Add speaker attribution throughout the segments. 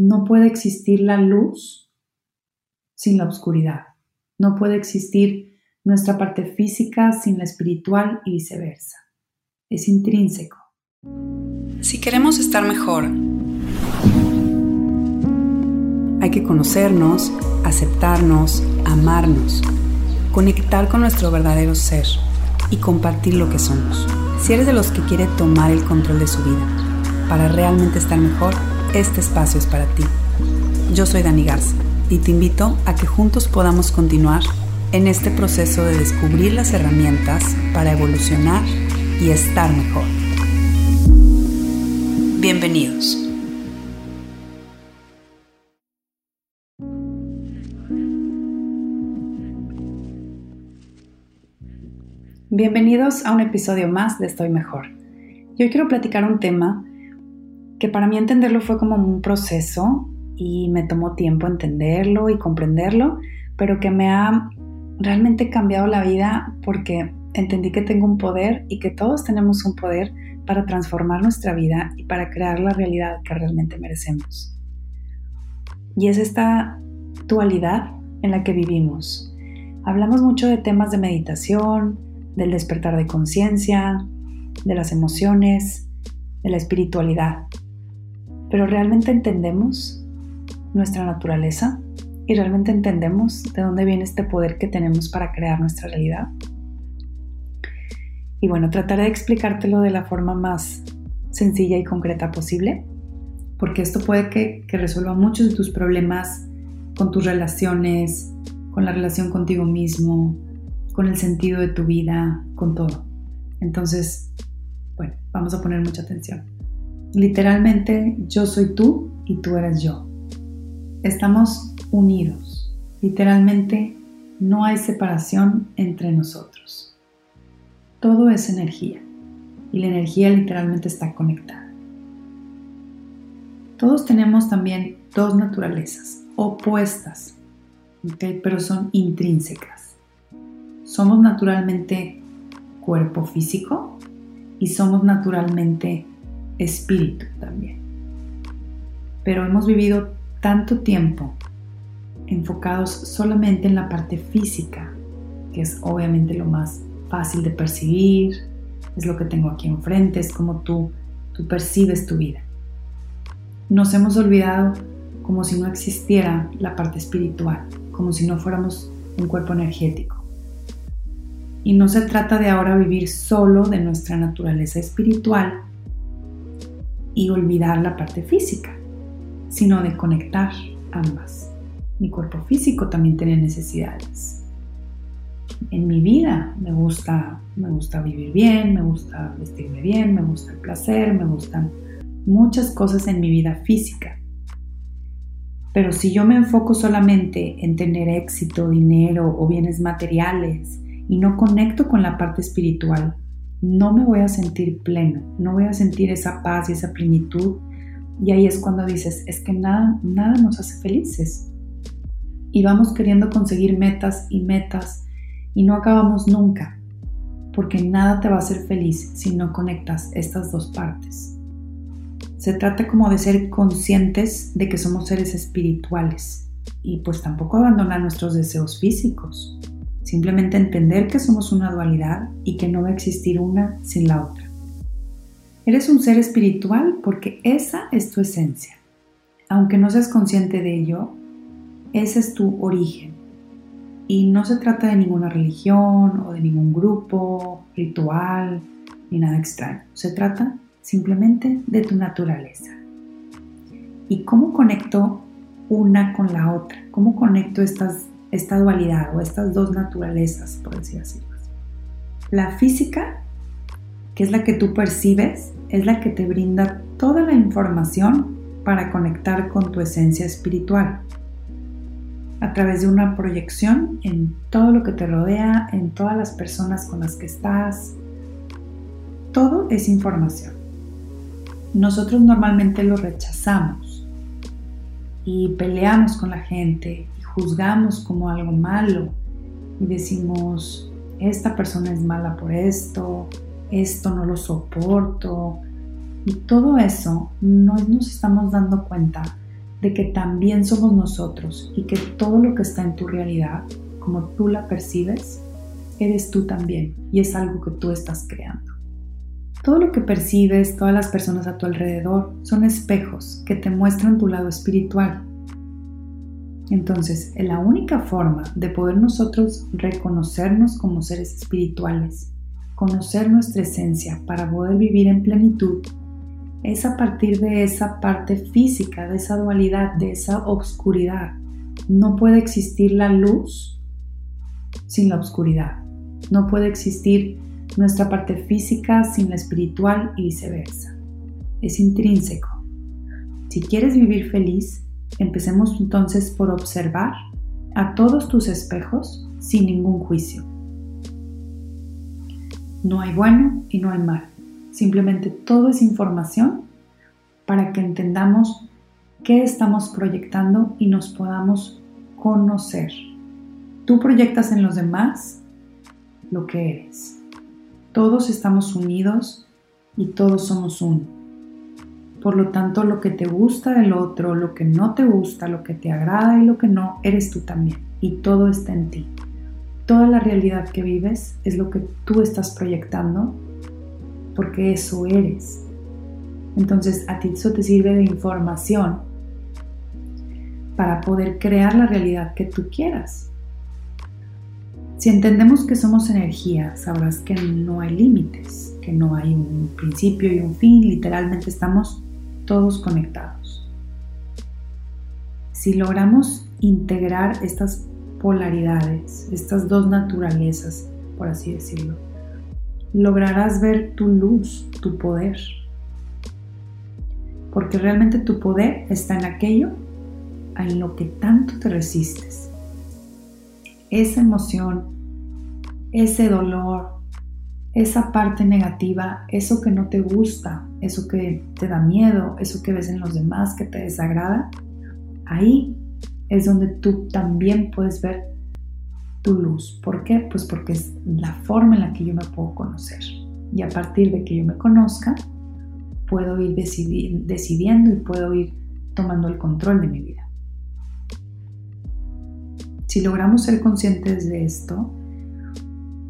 Speaker 1: No puede existir la luz sin la oscuridad. No puede existir nuestra parte física sin la espiritual y viceversa. Es intrínseco.
Speaker 2: Si queremos estar mejor, hay que conocernos, aceptarnos, amarnos, conectar con nuestro verdadero ser y compartir lo que somos. Si eres de los que quiere tomar el control de su vida para realmente estar mejor, este espacio es para ti. Yo soy Dani Garza y te invito a que juntos podamos continuar en este proceso de descubrir las herramientas para evolucionar y estar mejor. Bienvenidos.
Speaker 1: Bienvenidos a un episodio más de Estoy Mejor. Y hoy quiero platicar un tema que para mí entenderlo fue como un proceso y me tomó tiempo entenderlo y comprenderlo, pero que me ha realmente cambiado la vida porque entendí que tengo un poder y que todos tenemos un poder para transformar nuestra vida y para crear la realidad que realmente merecemos. Y es esta dualidad en la que vivimos. Hablamos mucho de temas de meditación, del despertar de conciencia, de las emociones, de la espiritualidad. Pero realmente entendemos nuestra naturaleza y realmente entendemos de dónde viene este poder que tenemos para crear nuestra realidad. Y bueno, trataré de explicártelo de la forma más sencilla y concreta posible, porque esto puede que, que resuelva muchos de tus problemas con tus relaciones, con la relación contigo mismo, con el sentido de tu vida, con todo. Entonces, bueno, vamos a poner mucha atención. Literalmente, yo soy tú y tú eres yo. Estamos unidos. Literalmente, no hay separación entre nosotros. Todo es energía y la energía literalmente está conectada. Todos tenemos también dos naturalezas opuestas, pero son intrínsecas. Somos naturalmente cuerpo físico y somos naturalmente espíritu también. Pero hemos vivido tanto tiempo enfocados solamente en la parte física, que es obviamente lo más fácil de percibir, es lo que tengo aquí enfrente, es como tú, tú percibes tu vida. Nos hemos olvidado como si no existiera la parte espiritual, como si no fuéramos un cuerpo energético. Y no se trata de ahora vivir solo de nuestra naturaleza espiritual y olvidar la parte física, sino de conectar ambas. Mi cuerpo físico también tiene necesidades. En mi vida me gusta, me gusta vivir bien, me gusta vestirme bien, me gusta el placer, me gustan muchas cosas en mi vida física. Pero si yo me enfoco solamente en tener éxito, dinero o bienes materiales, y no conecto con la parte espiritual, no me voy a sentir pleno, no voy a sentir esa paz y esa plenitud. Y ahí es cuando dices, es que nada, nada nos hace felices. Y vamos queriendo conseguir metas y metas y no acabamos nunca, porque nada te va a hacer feliz si no conectas estas dos partes. Se trata como de ser conscientes de que somos seres espirituales y pues tampoco abandonar nuestros deseos físicos. Simplemente entender que somos una dualidad y que no va a existir una sin la otra. Eres un ser espiritual porque esa es tu esencia. Aunque no seas consciente de ello, ese es tu origen. Y no se trata de ninguna religión o de ningún grupo, ritual, ni nada extraño. Se trata simplemente de tu naturaleza. ¿Y cómo conecto una con la otra? ¿Cómo conecto estas esta dualidad o estas dos naturalezas, por decir así. La física, que es la que tú percibes, es la que te brinda toda la información para conectar con tu esencia espiritual a través de una proyección en todo lo que te rodea, en todas las personas con las que estás. Todo es información. Nosotros normalmente lo rechazamos y peleamos con la gente juzgamos como algo malo y decimos, esta persona es mala por esto, esto no lo soporto. Y todo eso no nos estamos dando cuenta de que también somos nosotros y que todo lo que está en tu realidad, como tú la percibes, eres tú también y es algo que tú estás creando. Todo lo que percibes, todas las personas a tu alrededor, son espejos que te muestran tu lado espiritual. Entonces, la única forma de poder nosotros reconocernos como seres espirituales, conocer nuestra esencia para poder vivir en plenitud, es a partir de esa parte física, de esa dualidad, de esa obscuridad. No puede existir la luz sin la oscuridad. No puede existir nuestra parte física sin la espiritual y viceversa. Es intrínseco. Si quieres vivir feliz, empecemos entonces por observar a todos tus espejos sin ningún juicio. No hay bueno y no hay mal. Simplemente todo es información para que entendamos qué estamos proyectando y nos podamos conocer. Tú proyectas en los demás lo que eres. Todos estamos unidos y todos somos uno. Por lo tanto, lo que te gusta del otro, lo que no te gusta, lo que te agrada y lo que no, eres tú también. Y todo está en ti. Toda la realidad que vives es lo que tú estás proyectando porque eso eres. Entonces a ti eso te sirve de información para poder crear la realidad que tú quieras. Si entendemos que somos energía, sabrás que no hay límites, que no hay un principio y un fin, literalmente estamos todos conectados. Si logramos integrar estas polaridades, estas dos naturalezas, por así decirlo, lograrás ver tu luz, tu poder. Porque realmente tu poder está en aquello en lo que tanto te resistes. Esa emoción, ese dolor, esa parte negativa, eso que no te gusta, eso que te da miedo, eso que ves en los demás que te desagrada, ahí es donde tú también puedes ver tu luz. ¿Por qué? Pues porque es la forma en la que yo me puedo conocer. Y a partir de que yo me conozca, puedo ir decidiendo y puedo ir tomando el control de mi vida. Si logramos ser conscientes de esto,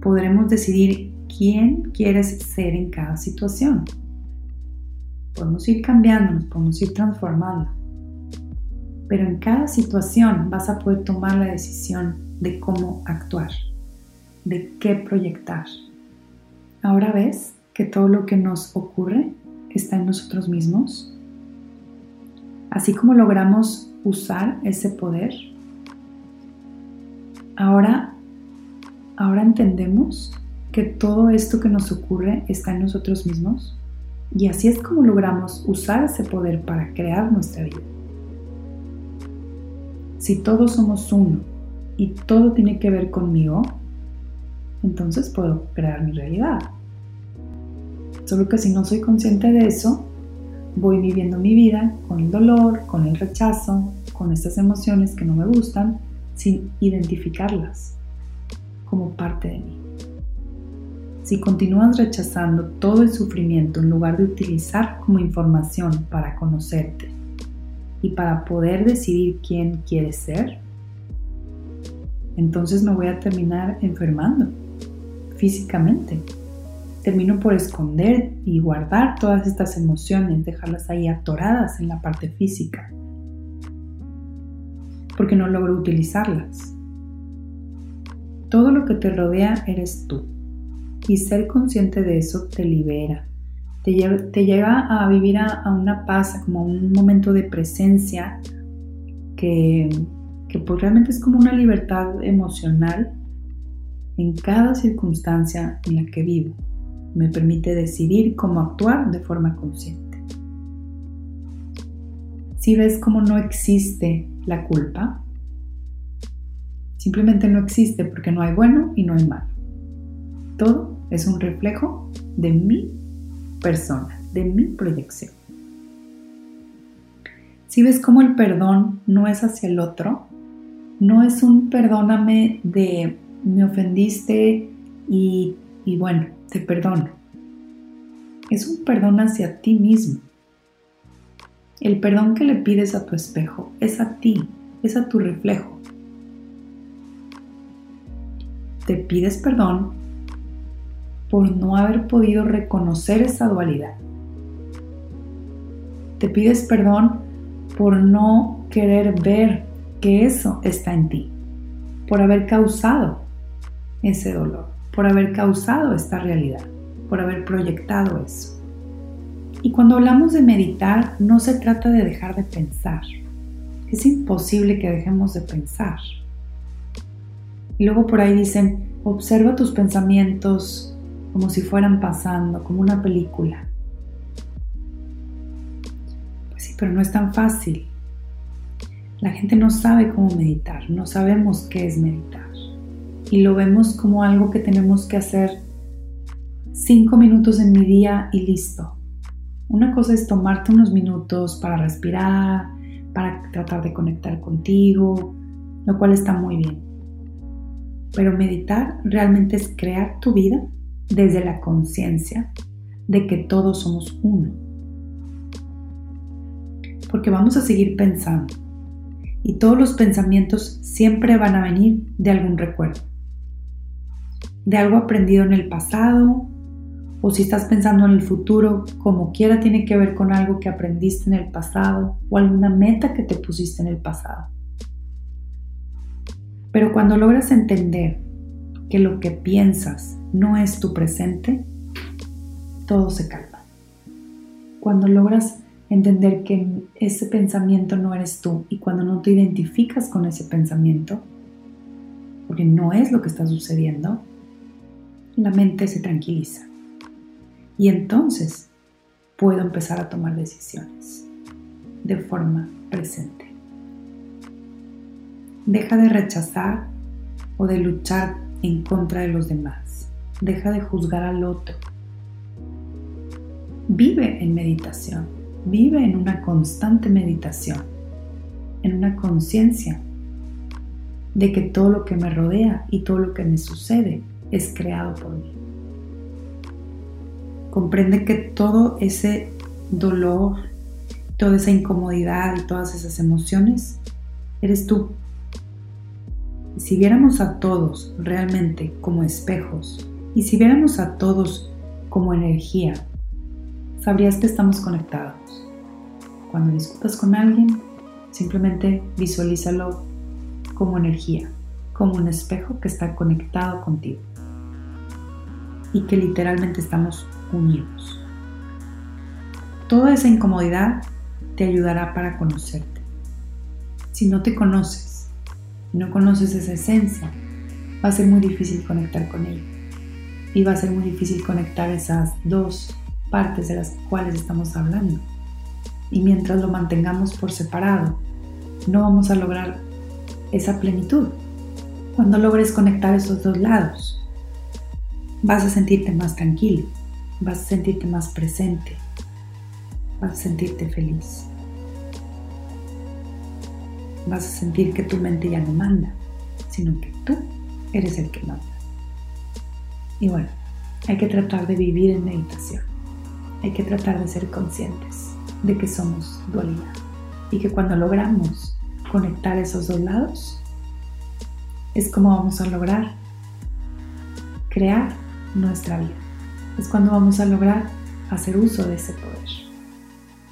Speaker 1: podremos decidir quién quieres ser en cada situación. Podemos ir cambiando, nos podemos ir transformando. Pero en cada situación vas a poder tomar la decisión de cómo actuar, de qué proyectar. Ahora ves que todo lo que nos ocurre está en nosotros mismos. Así como logramos usar ese poder, ahora, ahora entendemos que todo esto que nos ocurre está en nosotros mismos. Y así es como logramos usar ese poder para crear nuestra vida. Si todos somos uno y todo tiene que ver conmigo, entonces puedo crear mi realidad. Solo que si no soy consciente de eso, voy viviendo mi vida con el dolor, con el rechazo, con estas emociones que no me gustan, sin identificarlas como parte de mí. Si continúas rechazando todo el sufrimiento en lugar de utilizar como información para conocerte y para poder decidir quién quieres ser, entonces me voy a terminar enfermando físicamente. Termino por esconder y guardar todas estas emociones, dejarlas ahí atoradas en la parte física, porque no logro utilizarlas. Todo lo que te rodea eres tú y ser consciente de eso te libera, te lleva, a vivir a, a una paz, como un momento de presencia que que pues realmente es como una libertad emocional en cada circunstancia en la que vivo. Me permite decidir cómo actuar de forma consciente. Si ves cómo no existe la culpa, simplemente no existe porque no hay bueno y no hay malo. Todo es un reflejo de mi persona, de mi proyección. Si ves cómo el perdón no es hacia el otro, no es un perdóname de me ofendiste y, bueno, te perdono. Es un perdón hacia ti mismo. El perdón que le pides a tu espejo es a ti, es a tu reflejo. Te pides perdón por no haber podido reconocer esa dualidad. Te pides perdón por no querer ver que eso está en ti, por haber causado ese dolor, por haber causado esta realidad, por haber proyectado eso. Y cuando hablamos de meditar, no se trata de dejar de pensar. Es imposible que dejemos de pensar. Y luego por ahí dicen, observa tus pensamientos como si fueran pasando, como una película. Pues sí, pero no es tan fácil. La gente no sabe cómo meditar, no sabemos qué es meditar. Y lo vemos como algo que tenemos que hacer cinco minutos en mi día y listo. Una cosa es tomarte unos minutos para respirar, para tratar de conectar contigo, lo cual está muy bien. Pero meditar realmente es crear tu vida desde la conciencia de que todos somos uno. Porque vamos a seguir pensando. Y todos los pensamientos siempre van a venir de algún recuerdo. De algo aprendido en el pasado o si estás pensando en el futuro, como quiera tiene que ver con algo que aprendiste en el pasado o alguna meta que te pusiste en el pasado. Pero cuando logras entender que lo que piensas no es tu presente, todo se calma. Cuando logras entender que ese pensamiento no eres tú y cuando no te identificas con ese pensamiento, porque no es lo que está sucediendo, la mente se tranquiliza. Y entonces puedo empezar a tomar decisiones de forma presente. Deja de rechazar o de luchar en contra de los demás. Deja de juzgar al otro. Vive en meditación. Vive en una constante meditación. En una conciencia de que todo lo que me rodea y todo lo que me sucede es creado por mí. Comprende que todo ese dolor, toda esa incomodidad y todas esas emociones eres tú. Si viéramos a todos realmente como espejos y si viéramos a todos como energía, sabrías que estamos conectados. Cuando discutas con alguien, simplemente visualízalo como energía, como un espejo que está conectado contigo y que literalmente estamos unidos. Toda esa incomodidad te ayudará para conocerte. Si no te conoces, no conoces esa esencia, va a ser muy difícil conectar con ella. Y va a ser muy difícil conectar esas dos partes de las cuales estamos hablando. Y mientras lo mantengamos por separado, no vamos a lograr esa plenitud. Cuando logres conectar esos dos lados, vas a sentirte más tranquilo, vas a sentirte más presente, vas a sentirte feliz. Vas a sentir que tu mente ya no manda, sino que tú eres el que manda. Y bueno, hay que tratar de vivir en meditación. Hay que tratar de ser conscientes de que somos dualidad y que cuando logramos conectar esos dos lados, es como vamos a lograr crear nuestra vida es cuando vamos a lograr hacer uso de ese poder.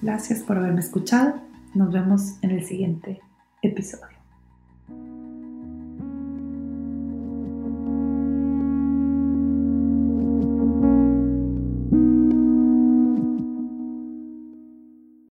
Speaker 1: Gracias por haberme escuchado. Nos vemos en el siguiente episodio.